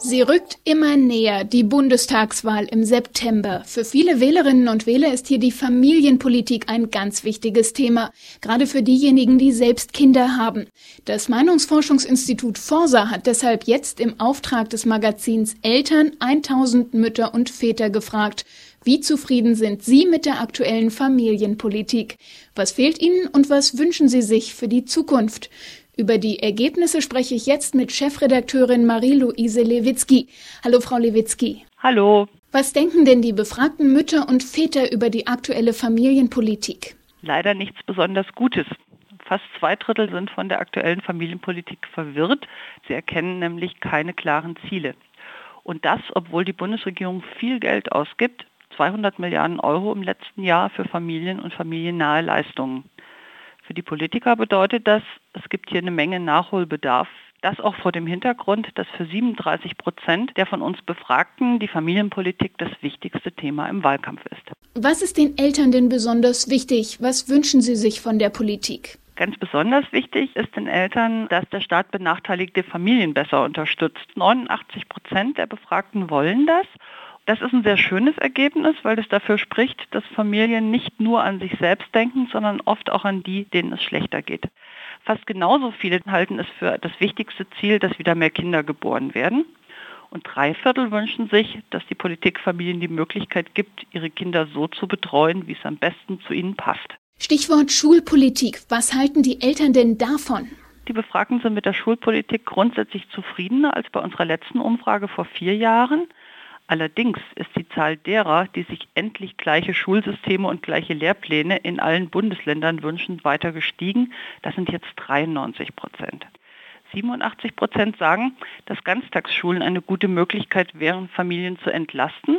Sie rückt immer näher, die Bundestagswahl im September. Für viele Wählerinnen und Wähler ist hier die Familienpolitik ein ganz wichtiges Thema, gerade für diejenigen, die selbst Kinder haben. Das Meinungsforschungsinstitut Forsa hat deshalb jetzt im Auftrag des Magazins Eltern 1000 Mütter und Väter gefragt. Wie zufrieden sind Sie mit der aktuellen Familienpolitik? Was fehlt Ihnen und was wünschen Sie sich für die Zukunft? Über die Ergebnisse spreche ich jetzt mit Chefredakteurin Marie-Louise Lewitzki. Hallo, Frau Lewitzki. Hallo. Was denken denn die befragten Mütter und Väter über die aktuelle Familienpolitik? Leider nichts besonders Gutes. Fast zwei Drittel sind von der aktuellen Familienpolitik verwirrt. Sie erkennen nämlich keine klaren Ziele. Und das, obwohl die Bundesregierung viel Geld ausgibt, 200 Milliarden Euro im letzten Jahr für Familien und familiennahe Leistungen. Für die Politiker bedeutet das, es gibt hier eine Menge Nachholbedarf. Das auch vor dem Hintergrund, dass für 37 Prozent der von uns Befragten die Familienpolitik das wichtigste Thema im Wahlkampf ist. Was ist den Eltern denn besonders wichtig? Was wünschen sie sich von der Politik? Ganz besonders wichtig ist den Eltern, dass der Staat benachteiligte Familien besser unterstützt. 89 Prozent der Befragten wollen das das ist ein sehr schönes Ergebnis, weil es dafür spricht, dass Familien nicht nur an sich selbst denken, sondern oft auch an die, denen es schlechter geht. Fast genauso viele halten es für das wichtigste Ziel, dass wieder mehr Kinder geboren werden. Und drei Viertel wünschen sich, dass die Politik Familien die Möglichkeit gibt, ihre Kinder so zu betreuen, wie es am besten zu ihnen passt. Stichwort Schulpolitik. Was halten die Eltern denn davon? Die Befragten sind mit der Schulpolitik grundsätzlich zufriedener als bei unserer letzten Umfrage vor vier Jahren. Allerdings ist die Zahl derer, die sich endlich gleiche Schulsysteme und gleiche Lehrpläne in allen Bundesländern wünschen, weiter gestiegen. Das sind jetzt 93 Prozent. 87 Prozent sagen, dass Ganztagsschulen eine gute Möglichkeit wären, Familien zu entlasten.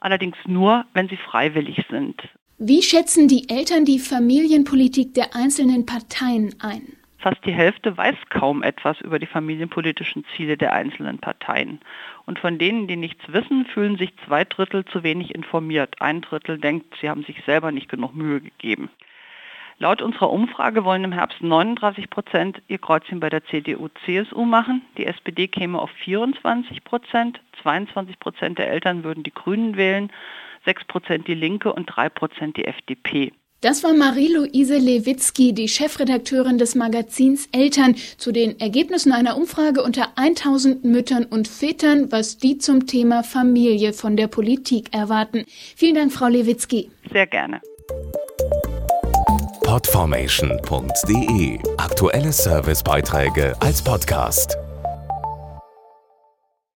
Allerdings nur, wenn sie freiwillig sind. Wie schätzen die Eltern die Familienpolitik der einzelnen Parteien ein? Fast die Hälfte weiß kaum etwas über die familienpolitischen Ziele der einzelnen Parteien. Und von denen, die nichts wissen, fühlen sich zwei Drittel zu wenig informiert. Ein Drittel denkt, sie haben sich selber nicht genug Mühe gegeben. Laut unserer Umfrage wollen im Herbst 39 Prozent ihr Kreuzchen bei der CDU-CSU machen. Die SPD käme auf 24 Prozent. 22 Prozent der Eltern würden die Grünen wählen, 6 Prozent die Linke und 3 Prozent die FDP. Das war Marie-Louise Lewitzki, die Chefredakteurin des Magazins Eltern, zu den Ergebnissen einer Umfrage unter 1000 Müttern und Vätern, was die zum Thema Familie von der Politik erwarten. Vielen Dank, Frau Lewitzki. Sehr gerne. Podformation.de Aktuelle Servicebeiträge als Podcast.